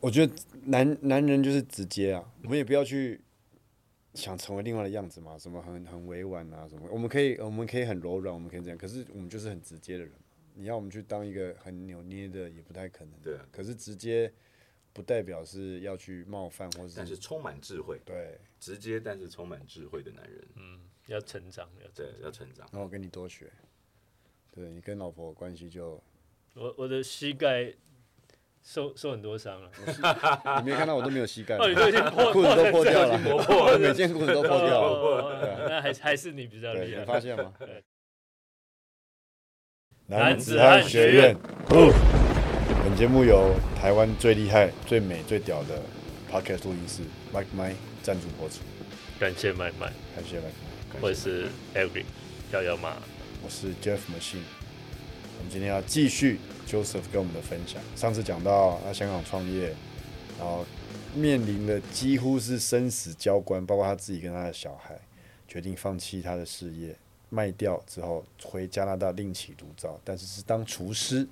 我觉得男男人就是直接啊，我们也不要去想成为另外的样子嘛，什么很很委婉啊，什么我们可以我们可以很柔软，我们可以这样，可是我们就是很直接的人嘛。你要我们去当一个很扭捏的，也不太可能。对啊可是直接不代表是要去冒犯或是但是充满智慧，对。直接但是充满智慧的男人，嗯要成长，要成对，要成长。然后我跟你多学，对你跟老婆关系就，我我的膝盖受受很多伤了，你没看到我都没有膝盖，哦，你都已经破裤子都破掉了，我 每件裤子都破掉了，哦哦哦那还还是你比较对，厉害。你发现吗？男子汉学院，本节目由台湾最厉害、最美、最屌的 Podcast 录音室 Mike My 赞助播出，感谢麦麦，感谢 Mike。我是 Eric 幺幺妈。我是 Jeff Machine。我们今天要继续 Joseph 跟我们的分享。上次讲到他香港创业，然后面临的几乎是生死交关，包括他自己跟他的小孩，决定放弃他的事业，卖掉之后回加拿大另起炉灶，但是是当厨师。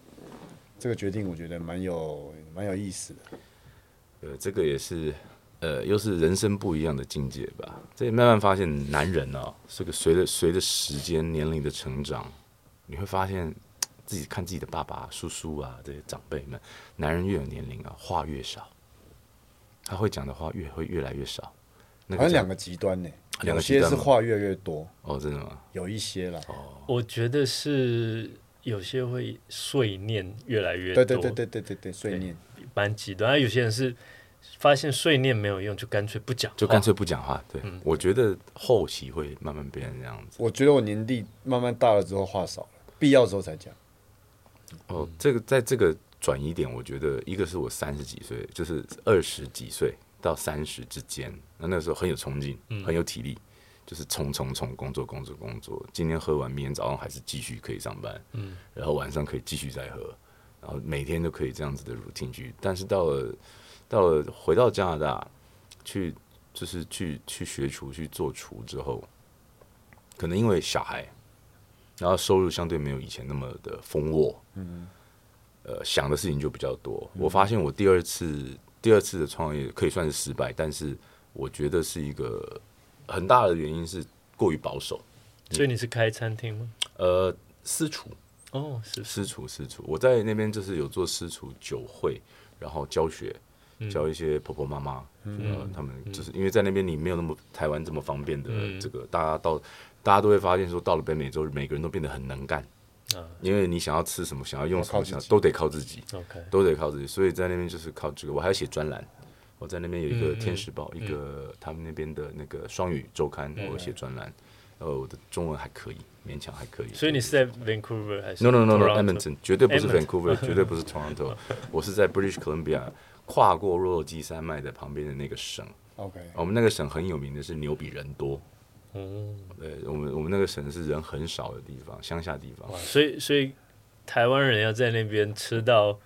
这个决定我觉得蛮有蛮有意思的。呃，这个也是，呃，又是人生不一样的境界吧。这也慢慢发现，男人哦，这个随着随着时间年龄的成长，你会发现自己看自己的爸爸、叔叔啊这些长辈们，男人越有年龄啊，话越少，他会讲的话越会越来越少。好像两个极端呢，两个有些是话越来越多，哦，真的吗？有一些啦。我觉得是有些会碎念越来越多，对对对对对对对，碎念。蛮极端。而有些人是发现碎念没有用，就干脆不讲，就干脆不讲话。对，我觉得后期会慢慢变成这样子。我觉得我年纪慢慢大了之后话少了，必要的时候才讲。哦，这个在这个转移点，我觉得一个是我三十几岁，就是二十几岁到三十之间，那那时候很有冲劲，很有体力，就是冲冲冲，工作工作工作，今天喝完，明天早上还是继续可以上班，嗯，然后晚上可以继续再喝，然后每天都可以这样子的 routine 去。但是到了到了回到加拿大去，就是去去学厨去做厨之后，可能因为小孩。然后收入相对没有以前那么的丰沃，嗯，呃，想的事情就比较多。我发现我第二次第二次的创业可以算是失败，但是我觉得是一个很大的原因是过于保守。所以你是开餐厅吗？呃，私厨，哦，是私厨，私厨，我在那边就是有做私厨酒会，然后教学，教一些婆婆妈妈，呃，他们就是因为在那边你没有那么台湾这么方便的这个，大家到大家都会发现说，到了北美洲，每个人都变得很能干，啊。因为你想要吃什么，想要用什么，都得靠自己，OK，都得靠自己，所以在那边就是靠这个。我还要写专栏，我在那边有一个《天使报》，一个他们那边的那个双语周刊，我写专栏，呃，我的中文还可以，勉强还可以。所以你是在 Vancouver 还是？No no no no，Edmonton 绝对不是 Vancouver，绝对不是 Toronto，我是在 British Columbia 跨过落基山脉的旁边的那个省。OK，我们那个省很有名的是牛比人多，哦，对我们我们那个省是人很少的地方，乡下地方。哇，所以所以台湾人要在那边吃到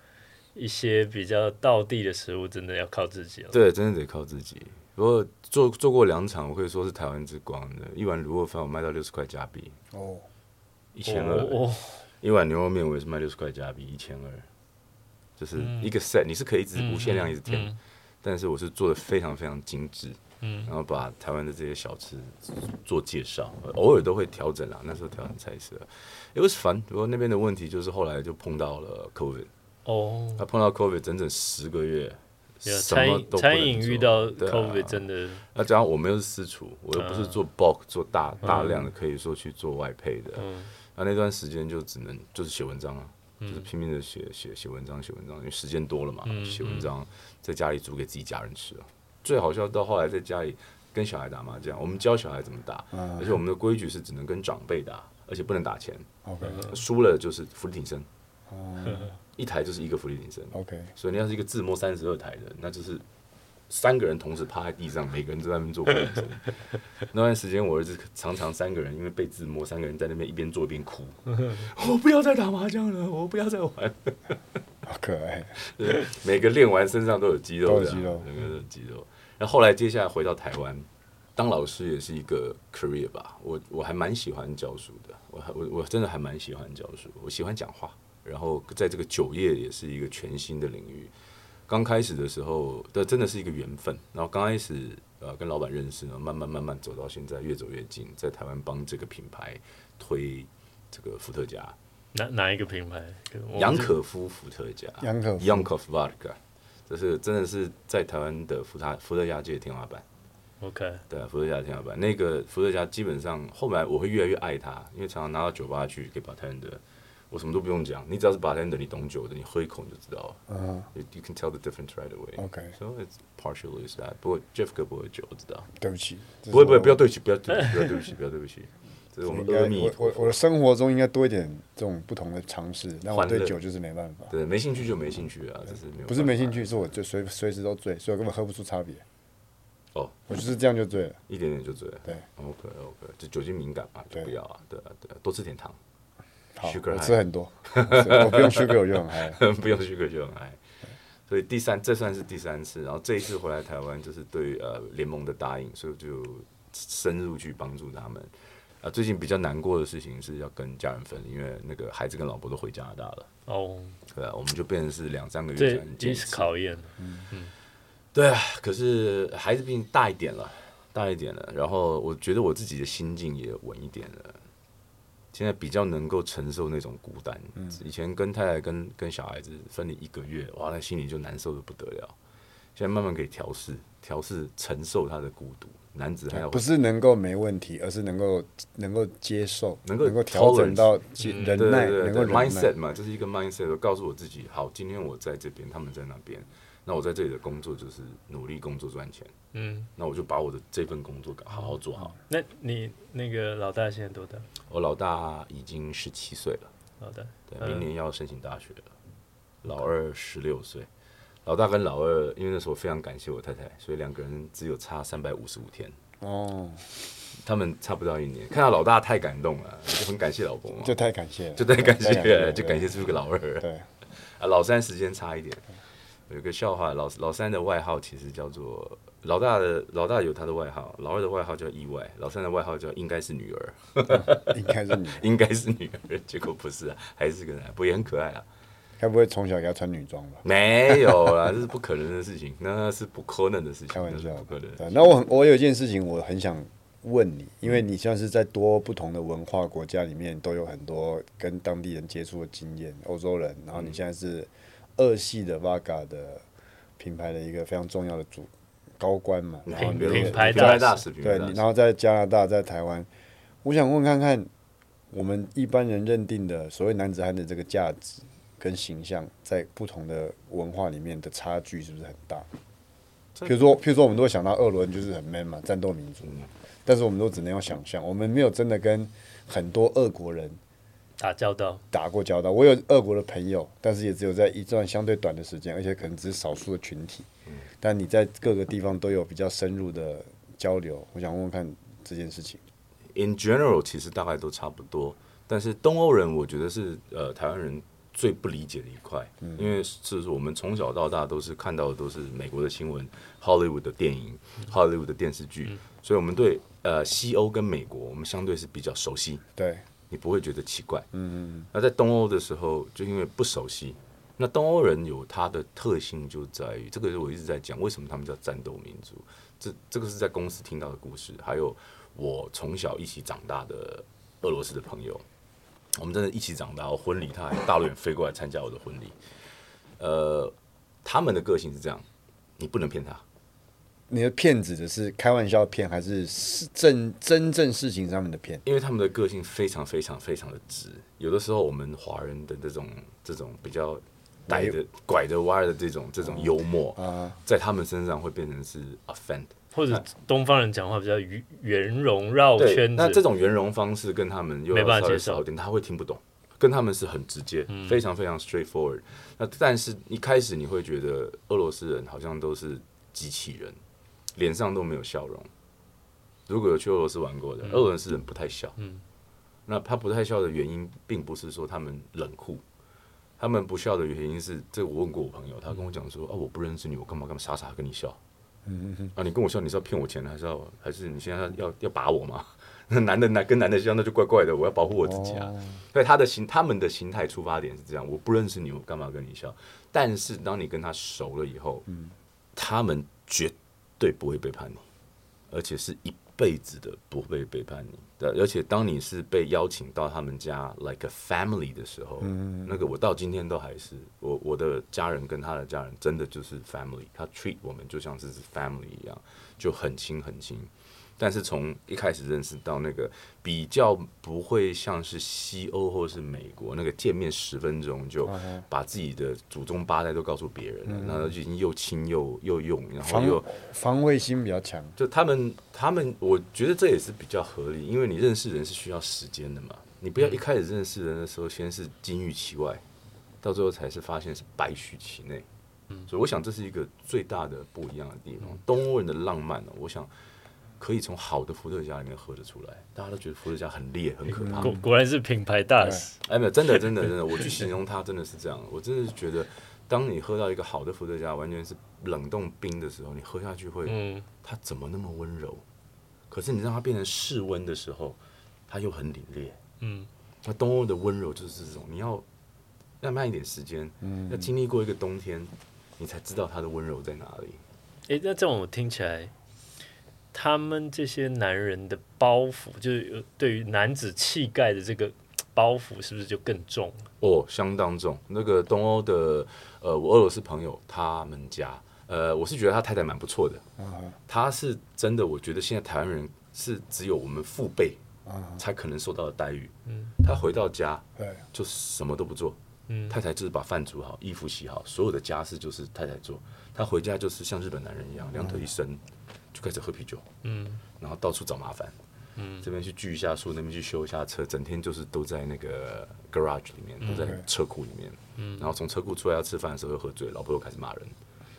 一些比较道地的食物，真的要靠自己了。对，真的得靠自己。不过做做过两场，我可以说是台湾之光的。一碗卤肉饭我卖到六十块加币，哦，一千二。哦，一碗牛肉面我也是卖六十块加币，一千二。就是一个 set，你是可以一直无限量一直添，嗯但是我是做的非常非常精致，嗯。然后把台湾的这些小吃做介绍，偶尔都会调整啦。那时候调整菜色，it was fun。不过那边的问题就是后来就碰到了 COVID，哦，他碰到 COVID 整整十个月，有什餐饮么都餐饮遇到 COVID 真的。那加上我们又是私厨，我又不是做 bulk 做大大量的，可以说去做外配的。嗯。那那段时间就只能就是写文章啊，就是拼命的写写写文章写文章，因为时间多了嘛，嗯写文章在家里煮给自己家人吃啊。最好笑到后来在家里跟小孩打麻将，我们教小孩怎么打，嗯。而且我们的规矩是只能跟长辈打，而且不能打钱，OK。输了就是伏地挺身，哦。一台就是一个伏地挺身。OK，所以你要是一个自摸三十二台的，那就是三个人同时趴在地上，每个人都在那边做。那段时间，我儿子常常三个人因为被自摸，三个人在那边一边做一边哭，我不要再打麻将了，我不要再玩。好可爱。对，每个练完身上都有肌肉的，都有肌肉每个都有肌肉。然后后来接下来回到台湾，当老师也是一个 career 吧。我我还蛮喜欢教书的，我还我我真的还蛮喜欢教书，我喜欢讲话。然后在这个酒业也是一个全新的领域。刚开始的时候，这真的是一个缘分。然后刚开始呃跟老板认识然后，慢慢慢慢走到现在，越走越近，在台湾帮这个品牌推这个伏特加，哪哪一个品牌？杨可夫伏特加杨可夫 Yankov Vodka，这是真的是在台湾的伏特伏特加界的天花板。OK，对啊，伏特加的天花板。那个伏特加基本上后来我会越来越爱它，因为常常拿到酒吧去给 bartender，我什么都不用讲，你只要是 bartender，你懂酒的，你喝一口你就知道了。嗯 You you can tell the difference right away.，OK，So it's partially is that. 不过 Jeff 哥不会酒，我知道。对不起，不会不会，不要对不起，不要对不起，不要对不起，不要对不起。这是我们。我我我的生活中应该多一点这种不同的尝试，但我对酒就是没办法，对，没兴趣就没兴趣啊，这是没有。不是没兴，趣，是我就随随时都醉，所以我根本喝不出差别。哦，我就是这样就醉了。一点点就醉了。对，OK OK，就酒精敏感嘛，就不要啊，对啊对啊，多吃点糖，好我吃很多，我不用 sugar 我就很嗨。不用 sugar 就。所以第三，这算是第三次，然后这一次回来台湾，就是对呃联盟的答应，所以我就深入去帮助他们。啊，最近比较难过的事情是要跟家人分离，因为那个孩子跟老婆都回加拿大了，哦，对啊，我们就变成是两三个月这才能见也是一次。考验。对啊，可是孩子毕竟大一点了，大一点了，然后我觉得我自己的心境也稳一点了。现在比较能够承受那种孤单。以前跟太太跟跟小孩子分离一个月，哇，那心里就难受的不得了。现在慢慢可以调试，调试承受他的孤独。男子还要不是能够没问题，而是能够能够接受，能够能够调整到忍耐，能够。mindset 嘛，这是一个 mindset。我告诉我自己，好，今天我在这边，他们在那边，那我在这里的工作就是努力工作赚钱。嗯，那我就把我的这份工作好好做好。那你那个老大现在多大？我老大已经十七岁了，老大，对，嗯明年要申请大学了。老二十六岁，老大跟老二，因为那时候我非常感谢我太太，所以两个人只有差三百五十五天，哦，他们差不到一年。看到老大太感动了，就很感谢老婆嘛，就太感谢了，就太感谢了，了，就感谢这个老二。对，啊，老三时间差一点。有个笑话，老老三的外号其实叫做老大的老大有他的外号，老二的外号叫意外，老三的外号叫应该是女儿。应该是女，应该是女儿，结果不是啊，还是个男，不过也很可爱啊。该不会从小给他穿女装吧？没有啦，这是不可能的事情，那是不可能的事情，开玩笑不可能那我很我有一件事情我很想问你，因为你像是在多不同的文化国家里面都有很多跟当地人接触的经验，欧洲人，然后你现在是二系的 Vaga 的品牌的一个非常重要的主高官嘛，然后品牌？品牌大对，然后在加拿大，在台湾，我想问看看，我们一般人认定的所谓男子汉的这个价值跟形象，在不同的文化里面的差距是不是很大？这比如说，譬如说，我们都会想到二轮就是很 man 嘛，战斗民族，嘛但是我们都只能用想象，我们没有真的跟很多俄国人打交道，打过交道。我有俄国的朋友，但是也只有在一段相对短的时间，而且可能只是少数的群体。嗯但你在各个地方都有比较深入的交流，我想问问看这件事情。In general，其实大概都差不多，但是东欧人我觉得是呃台湾人最不理解的一块，因为是我们从小到大都是看到的都是美国的新闻、Hollywood 的电影、Hollywood 的电视剧，所以我们对呃西欧跟美国我们相对是比较熟悉，对，你不会觉得奇怪。嗯那在东欧的时候，就因为不熟悉，那东欧人有他的特性就在于，这个是我一直在讲，为什么他们叫战斗民族？这这个是在公司听到的故事，还有我从小一起长大的俄罗斯的朋友，我们真的一起长大。我婚礼他还大老远飞过来参加我的婚礼，呃，他们的个性是这样，你不能骗他。你的骗指的是开玩笑骗，还是是正真正事情上面的骗？因为他们的个性非常非常非常的直，有的时候我们华人的这种这种比较带的拐的弯的这种这种幽默，啊，在他们身上会变成是 offend。或者东方人讲话比较圆圆融绕对，圈那这，种圆融方式跟他们又没办法接受少一点，他会听不懂。跟他们是很直接，非常非常 straightforward。那但是一开始你会觉得俄罗斯人好像都是机器人，脸上都没有笑容。如果有去俄罗斯玩过的，俄罗斯人不太笑。嗯那他不太笑的原因，并不是说他们冷酷，他们不笑的原因是，这我问过我朋友，他跟我讲说啊，我不认识你，我干嘛干嘛傻傻跟你笑？嗯嗯啊，你跟我笑，你是要骗我钱，还是要还是你现在要要要把我吗？那 男的男跟男的笑，那就怪怪的，我要保护我自己啊。哦所以他的心，他们的心态出发点是这样：我不认识你，我干嘛跟你笑？但是当你跟他熟了以后，他们绝对不会背叛你，而且是一辈子的不会背叛你的。而且当你是被邀请到他们家 like a family 的时候，那个我到今天都还是我我的家人跟他的家人真的就是 family，他 treat 我们就像是 family 一样，就很亲很亲。但是从一开始认识到那个比较不会像是西欧或是美国那个见面十分钟就把自己的祖宗八代都告诉别人了，然后就已经又亲又又用，然后又防卫心比较强，就他们他们，我觉得这也是比较合理，因为你认识人是需要时间的嘛，你不要一开始认识人的时候先是金玉其外，到最后才是发现是白须其内。所以我想这是一个最大的不一样的地方。东欧人的浪漫呢，我想可以从好的伏特加里面喝得出来。大家都觉得伏特加很烈、很可怕，果果然是品牌大使。哎，没有，真的，真的，真的，我去形容它真的是这样。我真的是觉得，当你喝到一个好的伏特加，完全是冷冻冰的时候，你喝下去会，嗯，它怎么那么温柔？可是你让它变成室温的时候，它又很凛冽。嗯，那东欧的温柔就是这种，你要要慢一点时间，要经历过一个冬天，你才知道它的温柔在哪里。诶，那这种我听起来，他们这些男人的包袱，就是对于男子气概的这个包袱，是不是就更重？哦，相当重。那个东欧的，呃，我俄罗斯朋友他们家，呃，我是觉得他太太蛮不错的。他是真的，我觉得现在台湾人是只有我们父辈才可能受到的待遇。他回到家对，就什么都不做，嗯太太就是把饭煮好，衣服洗好，所有的家事就是太太做。他回家就是像日本男人一样，两腿一伸就开始喝啤酒，嗯然后到处找麻烦。嗯这边去锯一下树，那边去修一下车，整天就是都在那个 garage 里面，都在车库里面。嗯然后从车库出来要吃饭的时候又喝醉，老婆又开始骂人。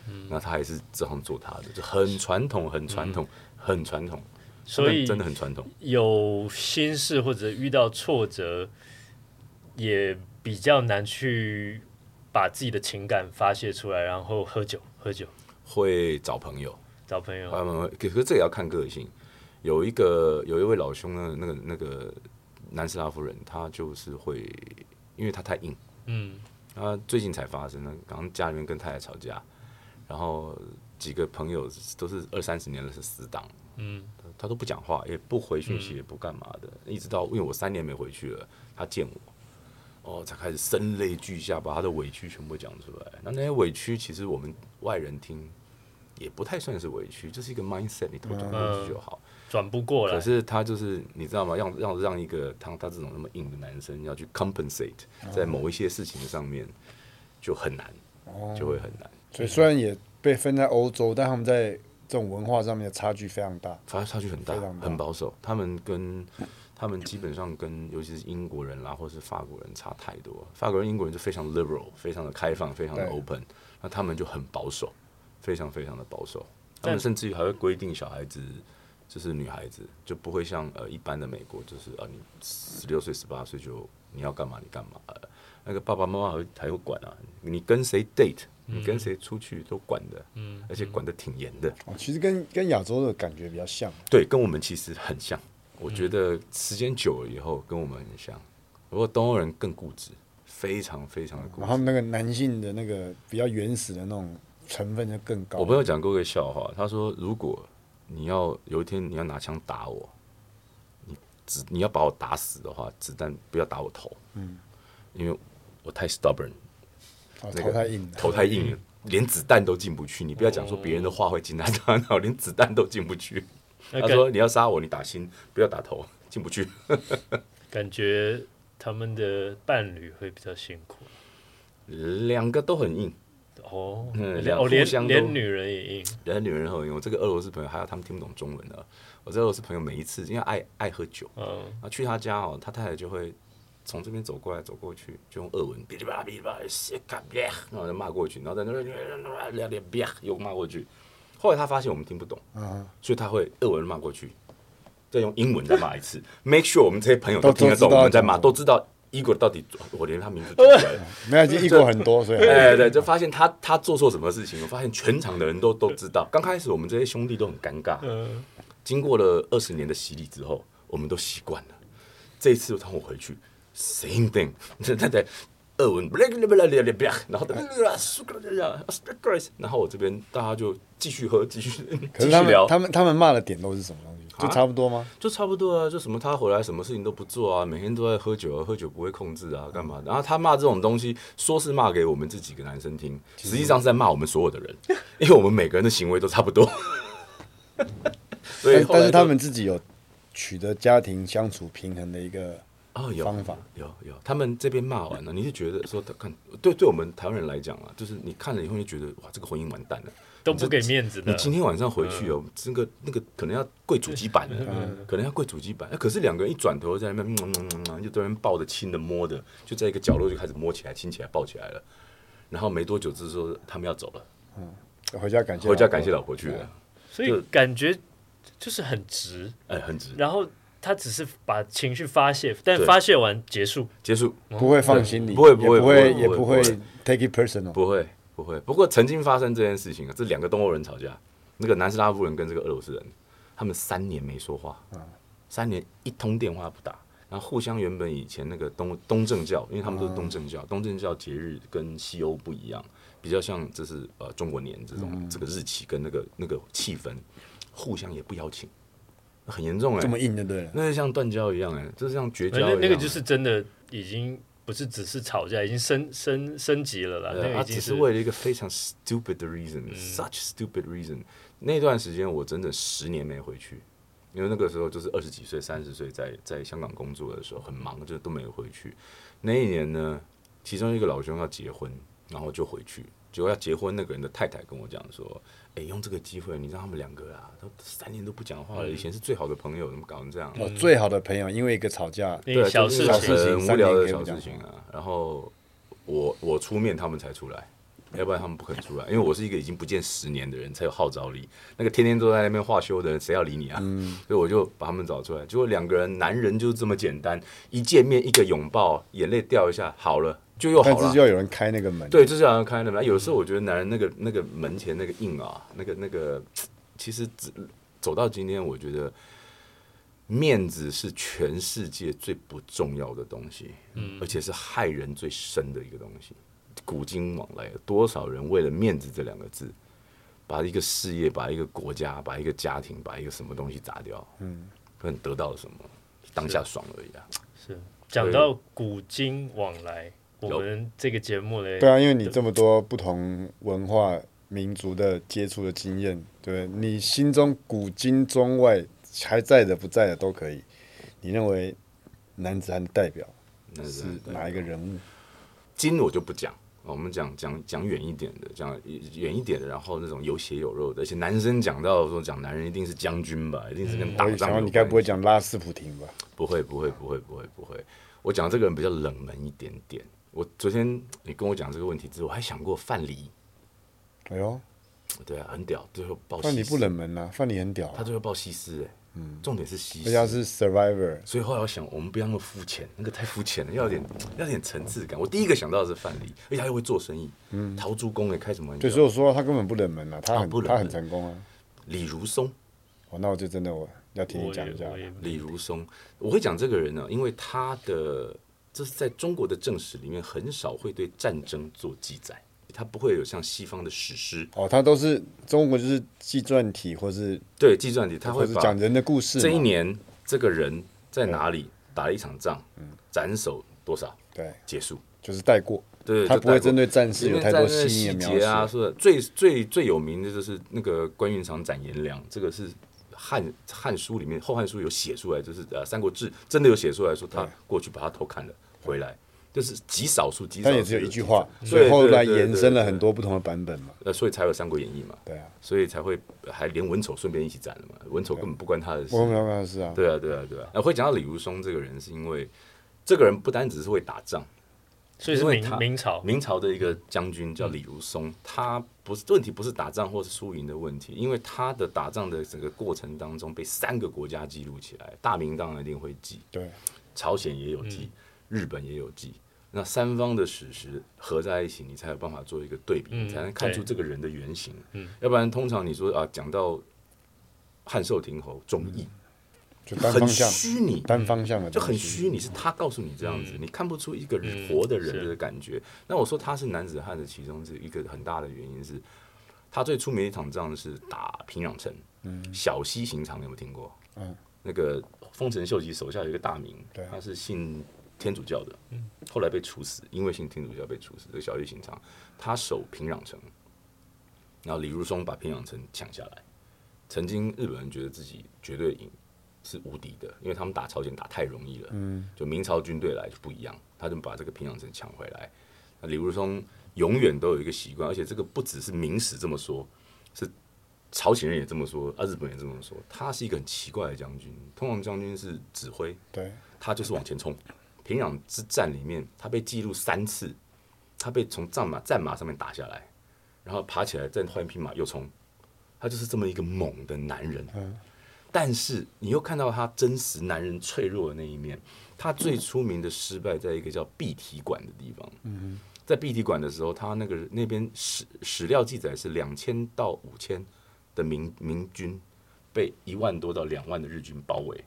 嗯那他还是这样做他的，就很传统，很传统，很传统。所以真的很传统。有心事或者遇到挫折，也比较难去把自己的情感发泄出来，然后喝酒，喝酒，会找朋友，找朋友。他们会，可是这也要看个性。有一个有一位老兄呢，那个那个南斯拉夫人，他就是会，因为他太硬，嗯他最近才发生的，刚刚家里面跟太太吵架，然后几个朋友都是二三十年了是死党，嗯他都不讲话，也不回讯息，也不干嘛的，一直到因为我三年没回去了，他见我，哦，才开始声泪俱下，把他的委屈全部讲出来。那那些委屈，其实我们外人听也不太算是委屈，就是一个 mindset，你头转过去就好。转不过来可。是他就是你知道吗？让让让一个他他这种那么硬的男生要去 compensate 在某一些事情上面就很难，就会很难。所以虽然也被分在欧洲，但他们在这种文化上面的差距非常大。差差距很大，大很保守。他们跟他们基本上跟尤其是英国人啦，或是法国人差太多。法国人、英国人就非常 liberal，非常的开放，非常的 open。那他们就很保守，非常非常的保守。他们甚至于还会规定小孩子，就是女孩子就不会像呃一般的美国，就是啊你十六岁、十八岁就你要干嘛你干嘛。呃那个爸爸妈妈还会还会管啊，你跟谁 date，你跟谁出去都管的，嗯而且管的挺严的。哦，其实跟跟亚洲的感觉比较像。对，跟我们其实很像。我觉得时间久了以后，跟我们很像。不过东欧人更固执，非常非常的固执。然后他们那个男性的那个比较原始的那种成分就更高。我朋友讲过一个笑话，他说：如果你要有一天你要拿枪打我，你子你要把我打死的话，子弹不要打我头，嗯，因为我太 stubborn，哦那个头太硬了。头太硬了，连子弹都进不去。你不要讲说别人的话会进他大脑，连子弹都进不去。他说：你要杀我，你打心，不要打头，进不去。感觉他们的伴侣会比较辛苦。两个都很硬，哦，嗯连哦连女人也硬。连女人很硬。我这个俄罗斯朋友，还有他们听不懂中文的。我这个俄罗斯朋友每一次因为爱爱喝酒，嗯啊去他家哦，他太太就会从这边走过来走过去，就用俄文哔哩吧啦哔哩吧然后就骂过去，然后在那边两点别又骂过去。后来他发现我们听不懂，嗯，所以他会俄文骂过去，再用英文再骂一次，make sure 我们这些朋友都都听得懂我们在骂，都知道 Igor 到底我连他名字都不出来了。没有，已经译过很多，所以 哎，对，就发现他他做错什么事情，我发现全场的人都都知道。刚开始我们这些兄弟都很尴尬，嗯，经过了二十年的洗礼之后，我们都习惯了。这一次当我回去，same thing，对对对，俄文，然后然后我这边大家就继续喝，继续继续聊，他们他们骂的点都是什么东西？就啊差不多吗？就差不多啊，就什么他回来什么事情都不做啊，每天都在喝酒啊，喝酒不会控制啊，干嘛的？然后他骂这种东西，说是骂给我们这几个男生听，实际上是在骂我们所有的人，因为我们每个人的行为都差不多。所以但但是他们自己有取得家庭相处平衡的一个哦有方法有有，他们这边骂完了，你就觉得说他看对对我们台湾人来讲啊，就是你看了以后就觉得哇，这个婚姻完蛋了。都不给面子的。你今天晚上回去哦，这个那个可能要跪主机板了，嗯可能要跪主机板。哎可是两个人一转头在那边，嗯嗯嗯嗯，就在那边抱着亲的摸的，就在一个角落就开始摸起来、亲起来、抱起来了。然后没多久之后，他们要走了，回家感谢回家感谢老婆去了。所以感觉就是很直，哎，很直，然后他只是把情绪发泄，但发泄完结束，结束。不会放心里，不会不会也不会也不会 take it personal。不会不会，不过曾经发生这件事情啊，这两个东欧人吵架，那个南斯拉夫人跟这个俄罗斯人，他们三年没说话，三年一通电话不打，然后互相原本以前那个东东正教，因为他们都是东正教，东正教节日跟西欧不一样，比较像这是呃中国年这种、这个日期跟那个那个气氛，互相也不邀请，很严重哎、这么硬的对了。那就像断交一样哎、这是像绝交一样、那那个就是真的已经不是只是吵架，已经升升升级了啦。他个已经只是为了一个非常 stupid 的 reason，such stupid reason。那段时间我整整十年没回去，因为那个时候就是二十几岁、三十岁，在在香港工作的时候很忙，就都没有回去。那一年呢，其中一个老兄要结婚，然后就回去。结果要结婚那个人的太太跟我讲说：“哎、用这个机会，你让他们两个啊，都三年都不讲话了，以前是最好的朋友，怎么搞成这样？”哦，最好的朋友因为一个吵架，那对啊，小事情，很无聊的小事情啊。然后我我出面，他们才出来，要不然他们不肯出来。因为我是一个已经不见十年的人，才有号召力。那个天天都在那边画休的人，谁要理你啊？所以我就把他们找出来。结果两个人，男人就是这么简单，一见面一个拥抱，眼泪掉一下，好了，就又好了但是。就要有人开那个门。对，就是要开那门。有时候我觉得男人那个那个门前那个硬啊，那个那个，其实只走到今天，我觉得面子是全世界最不重要的东西，嗯，而且是害人最深的一个东西。古今往来，多少人为了面子这两个字，把一个事业、把一个国家、把一个家庭、把一个什么东西砸掉？嗯，可能得到了什么？当下爽而已啊。是讲到古今往来，我们这个节目嘞，对啊，因为你这么多不同文化民族的接触的经验，对你心中古今中外还在的不在的都可以。你认为男子汉的代表那是哪一个人物？金我就不讲，我们讲讲讲远一点的，讲远一点的，然后那种有血有肉的，而且男生讲到说讲男人一定是将军吧，一定是跟我打仗有关。想说你该不会讲拉斯普廷吧？不会不会不会不会不会，我讲这个人比较冷门一点点。我昨天你跟我讲这个问题之后，我还想过范蠡，哎呦，对啊，很屌，最后报范蠡西施不冷门啊，范蠡很屌。啊、他最后报西施哎、嗯，重点是西施。而且是 survivor，所以后来我想，我们不要那么肤浅，那个太肤浅了，要有点要有点层次感。我第一个想到的是范蠡，而且他又会做生意，嗯，陶朱公也开什么玩笑？对，？所以我说他根本不冷门啊，他很、啊不冷他很成功啊。李如松，哦，那我就真的我要听你讲一下。李如松，我会讲这个人呢，因为他的这是在中国的正史里面很少会对战争做记载，它不会有像西方的史诗，哦，他都是中国就是纪传体，或是对纪传体，他或会讲人的故事嘛。这一年这个人在哪里打了一场仗，斩首多少对，结束，就是带过，对，他不会针对战士有太多细节啊，写。说的最最最有名的就是那个关云长斩颜良，这个是汉汉书里面《后汉书》有写出来，就是呃《三国志》真的有写出来说他过去把他偷砍了回来，就是极少数极少数，但也只有一句话，所以后来延伸了很多不同的版本嘛。呃，所以才有《三国演义》嘛，对啊，所以才会还连文丑顺便一起斩了嘛，文丑根本不关他的事。我，们要是啊，对啊，对啊，对啊。呃，会讲到李如松这个人，是因为这个人不单只是会打仗，所以是明明朝，明朝的一个将军叫李如松，他不是问题，不是打仗或是输赢的问题，因为他的打仗的整个过程当中被三个国家记录起来，大明当然一定会记，对，朝鲜也有记，日本也有记。那三方的史实合在一起，你才有办法做一个对比，嗯才能看出这个人的原型。嗯要不然通常你说啊，讲到汉寿亭侯忠义，就单很方向、虚拟，单方向的就很虚拟，是他告诉你这样子，嗯你看不出一个嗯活的人的感觉。那我说他是男子汉的其中是一个很大的原因是，他最出名的一场仗是打平壤城，小西行长，你有没有听过？嗯，那个丰臣秀吉手下有一个大名对，他是信天主教的，后来被处死，因为信天主教被处死。这个小西行长，他守平壤城，然后李如松把平壤城抢下来。曾经日本人觉得自己绝对赢，是无敌的，因为他们打朝鲜打太容易了。嗯，就明朝军队来就不一样，他就把这个平壤城抢回来。那李如松永远都有一个习惯，而且这个不只是明史这么说，是朝鲜人也这么说，啊，日本人也这么说。他是一个很奇怪的将军，通常将军是指挥，对，他就是往前冲。平壤之战里面，他被记录三次，他被从战马战马上面打下来，然后爬起来再换一匹马又冲，他就是这么一个猛的男人。嗯但是你又看到他真实男人脆弱的那一面。他最出名的失败在一个叫碧提馆的地方。嗯在碧提馆的时候，他那个那边史史料记载是两千到五千的明明军被一万多到两万的日军包围，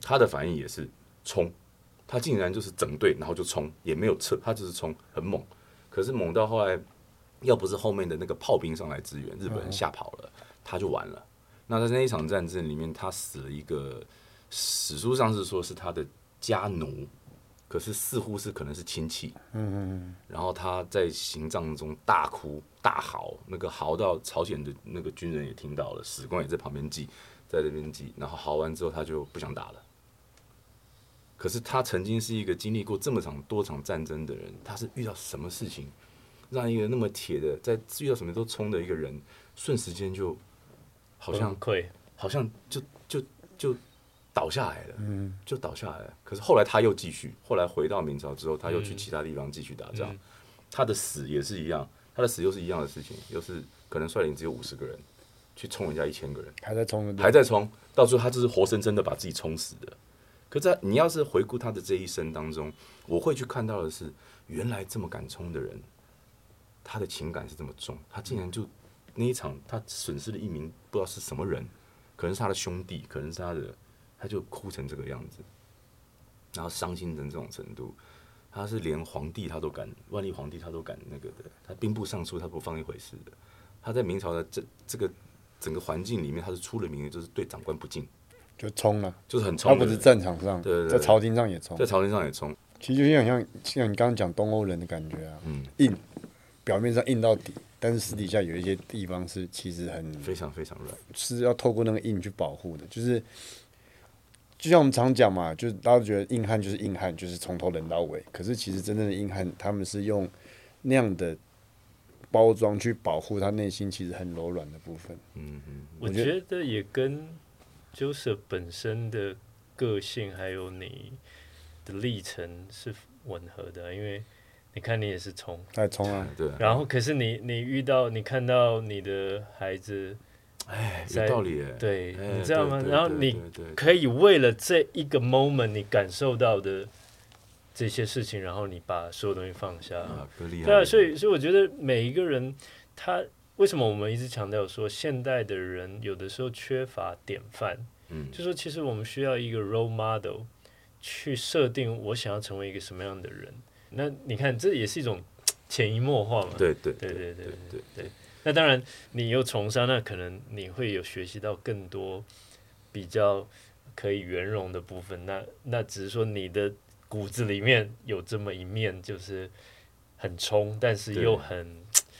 他的反应也是冲，他竟然就是整队然后就冲，也没有撤，他就是冲，很猛。可是猛到后来，要不是后面的那个炮兵上来支援，日本人吓跑了，他就完了。那在那一场战争里面，他死了一个，史书上是说是他的家奴，可是似乎是可能是亲戚。嗯嗯然后他在行葬中大哭大嚎，那个嚎到朝鲜的那个军人也听到了，史官也在旁边记，在那边记。然后嚎完之后，他就不想打了。可是他曾经是一个经历过这么场多场战争的人，他是遇到什么事情，让一个那么铁的，在遇到什么都冲的一个人，瞬时间就好像崩溃，好像就就就倒下来了，嗯就倒下来了。可是后来他又继续，后来回到明朝之后，他又去其他地方继续打仗。嗯他的死也是一样，他的死又是一样的事情，又是可能率领只有五十个人去冲人家一千个人，还在冲，还在冲，到最后他就是活生生的把自己冲死的。可在你要是回顾他的这一生当中，我会去看到的是，原来这么敢冲的人，他的情感是这么重，他竟然就那一场他损失了一名不知道是什么人，可能是他的兄弟，可能是他的，他就哭成这个样子，然后伤心成这种程度，他是连皇帝他都敢，万历皇帝他都敢那个的，他兵部尚书他不放一回事的，他在明朝的这这个整个环境里面，他是出了名的，就是对长官不敬，就冲了。就是很冲他不是战场上，对对对在朝廷上也冲在。朝廷上也冲，其实就有点像像你刚刚讲东欧人的感觉啊，嗯，硬，表面上硬到底，但是私底下有一些地方是其实很非常非常软，是要透过那个硬去保护的，就是就像我们常讲嘛，就是大家都觉得硬汉就是硬汉，就是从头冷到尾。可是其实真正的硬汉，他们是用那样的包装去保护他内心其实很柔软的部分。嗯嗯，我我觉得觉得也跟 Joseph 本身的个性还有你的历程是吻合的，因为你看你也是冲，太冲啊，对，然后可是你你遇到你看到你的孩子，哎，在有道理耶，对，哎你知道吗？然后你可以为了这一个 moment 你感受到的这些事情，然后你把所有东西放下。对啊，所以所以我觉得每一个人他为什么我们一直强调说现代的人有的时候缺乏典范，嗯，就说其实我们需要一个 role model 去设定我想要成为一个什么样的人。那你看这也是一种 潜移默化嘛。对对对对对对对那当然，你又从商，那可能你会有学习到更多比较可以圆融的部分。那那只是说你的骨子里面有这么一面，就是很冲，但是又很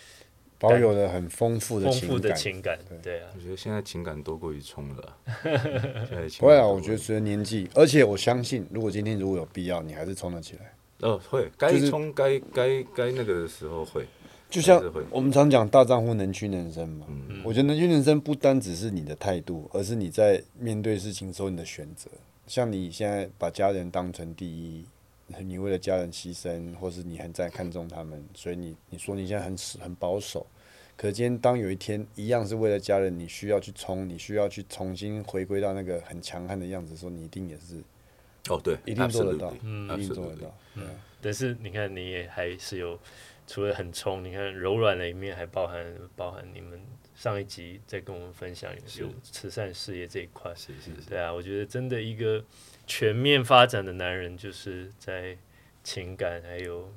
保有了很丰富的丰富的情感。对啊，我觉得现在情感多过于冲了 不会啊，我觉得随着年纪，而且我相信，如果今天如果有必要，你还是冲得起来。哦会，该冲该该该那个的时候会，就像我们常讲大丈夫能屈能伸嘛，嗯我觉得能屈能伸不单只是你的态度，而是你在面对事情的时候你的选择。像你现在把家人当成第一，你为了家人牺牲，或是你很在看重他们，所以你你说你现在很很保守。可是今天当有一天一样是为了家人，你需要去冲，你需要去重新回归到那个很强悍的样子的时候，你一定也是哦，对，一定做得到嗯一定做得到。对啊但是你看，你也还是有除了很冲，你看柔软的一面，还包含包含你们上一集在跟我们分享有慈善事业这一块。是是是，对啊，我觉得真的一个全面发展的男人，就是在情感还有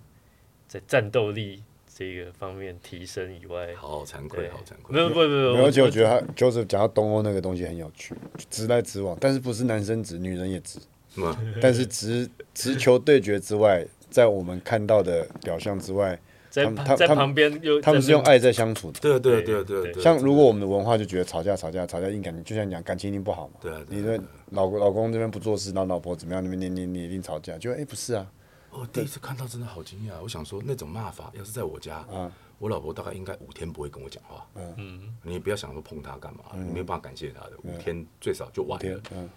在战斗力这个方面提升以外，好惭愧，好惭愧。没有不不不，没有，而且我觉得他 Joseph 讲到东欧那个东西很有趣，直来直往，但是不是男生直，女人也直，但是直直球对决之外，在我们看到的表象之外，在他们他他们在旁边又他们是用爱在相处的。对啊对啊对对像如果我们的文化就觉得吵架吵架吵架硬感情，就像你讲感情一定不好嘛。对你的老老公这边不做事，然后老婆怎么样那边你你你一定吵架，就哎、不是啊，我第一次看到真的好惊讶，我想说那种骂法要是在我家，啊我老婆大概应该五天不会跟我讲话。嗯，你不要想说碰她干嘛，你没有办法感谢她的，五天最少就完了。天嗯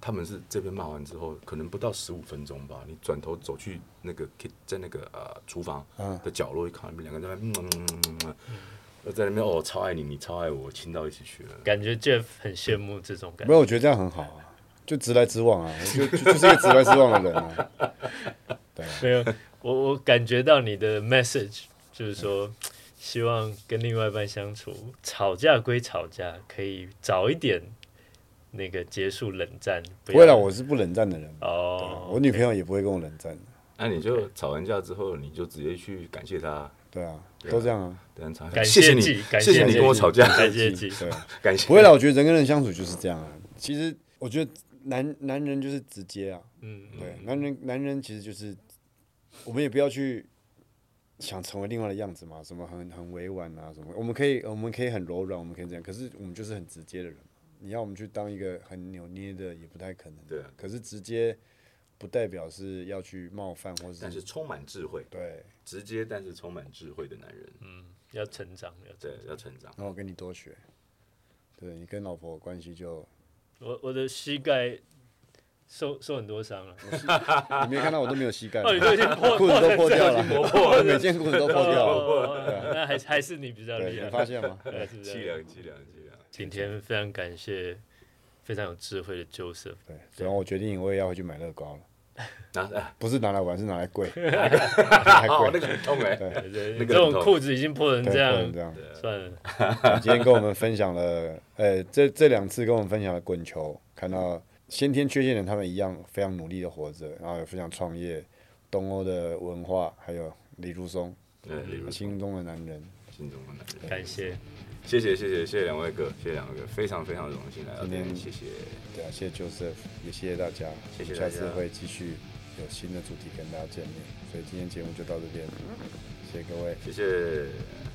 他们是这边骂完之后，可能不到十五分钟吧，你转头走去那个在那个呃厨房嗯的角落一看，他们两个在那边嗯嗯嗯嗯嗯嗯，在那边哦超爱你，你超爱我，亲到一起去了。感觉 Jeff 很羡慕这种感觉。没有，我觉得这样很好啊，就直来直往啊，就就就是一个直来直往的人啊。对啊，没有，我我感觉到你的 message 就是说，希望跟另外一半相处，吵架归吵架，可以早一点那个结束冷战。不会了，我是不冷战的人，哦，我女朋友也不会跟我冷战。的。那你就吵完架之后，你就直接去感谢她，对啊，对啊。都这样啊，对啊，感谢谢你谢谢你跟我吵架，感谢你对啊，感谢。不会了，我觉得人跟人相处就是这样啊。其实我觉得男男人就是直接啊，嗯，对，男人男人其实就是，我们也不要去想成为另外的样子嘛，什么很很委婉啊，什么，我们可以我们可以很柔软，我们可以这样，可是我们就是很直接的人。嘛。你要我们去当一个很扭捏的，也不太可能。对啊可是直接不代表是要去冒犯或但是充满智慧，对，直接但是充满智慧的男人，嗯要成长，要成对，要成长。然后我跟你多学。对你跟老婆关系就，我我的膝盖受受很多伤了，你没看到我都没有膝盖，裤子都破掉了，磨破了，每件裤子都破掉了。那还还是你比较，厉害，你发现吗？对是不是？凄凉凄凉凄凉。今天非常感谢非常有智慧的 Joseph，对，然后我决定我也要回去买乐高了，拿 哎，不是拿来玩，是拿来跪，哦，那个很痛哎。对。对，那个你这种裤子已经破成对，这样这样。算了，今天跟我们分享了，呃，这这两次跟我们分享了滚球，看到先天缺陷人他们一样非常努力的活着，然后有分享创业、东欧的文化，还有李如松对，心中的男人。心中的男人。感谢，谢谢谢谢谢谢两位哥，谢谢两位哥，非常非常荣幸来到这今边，天谢谢。对啊，谢谢 Joseph，也谢谢大家，谢谢大家下次会继续有新的主题跟大家见面，所以今天节目就到这边，谢谢各位。谢谢。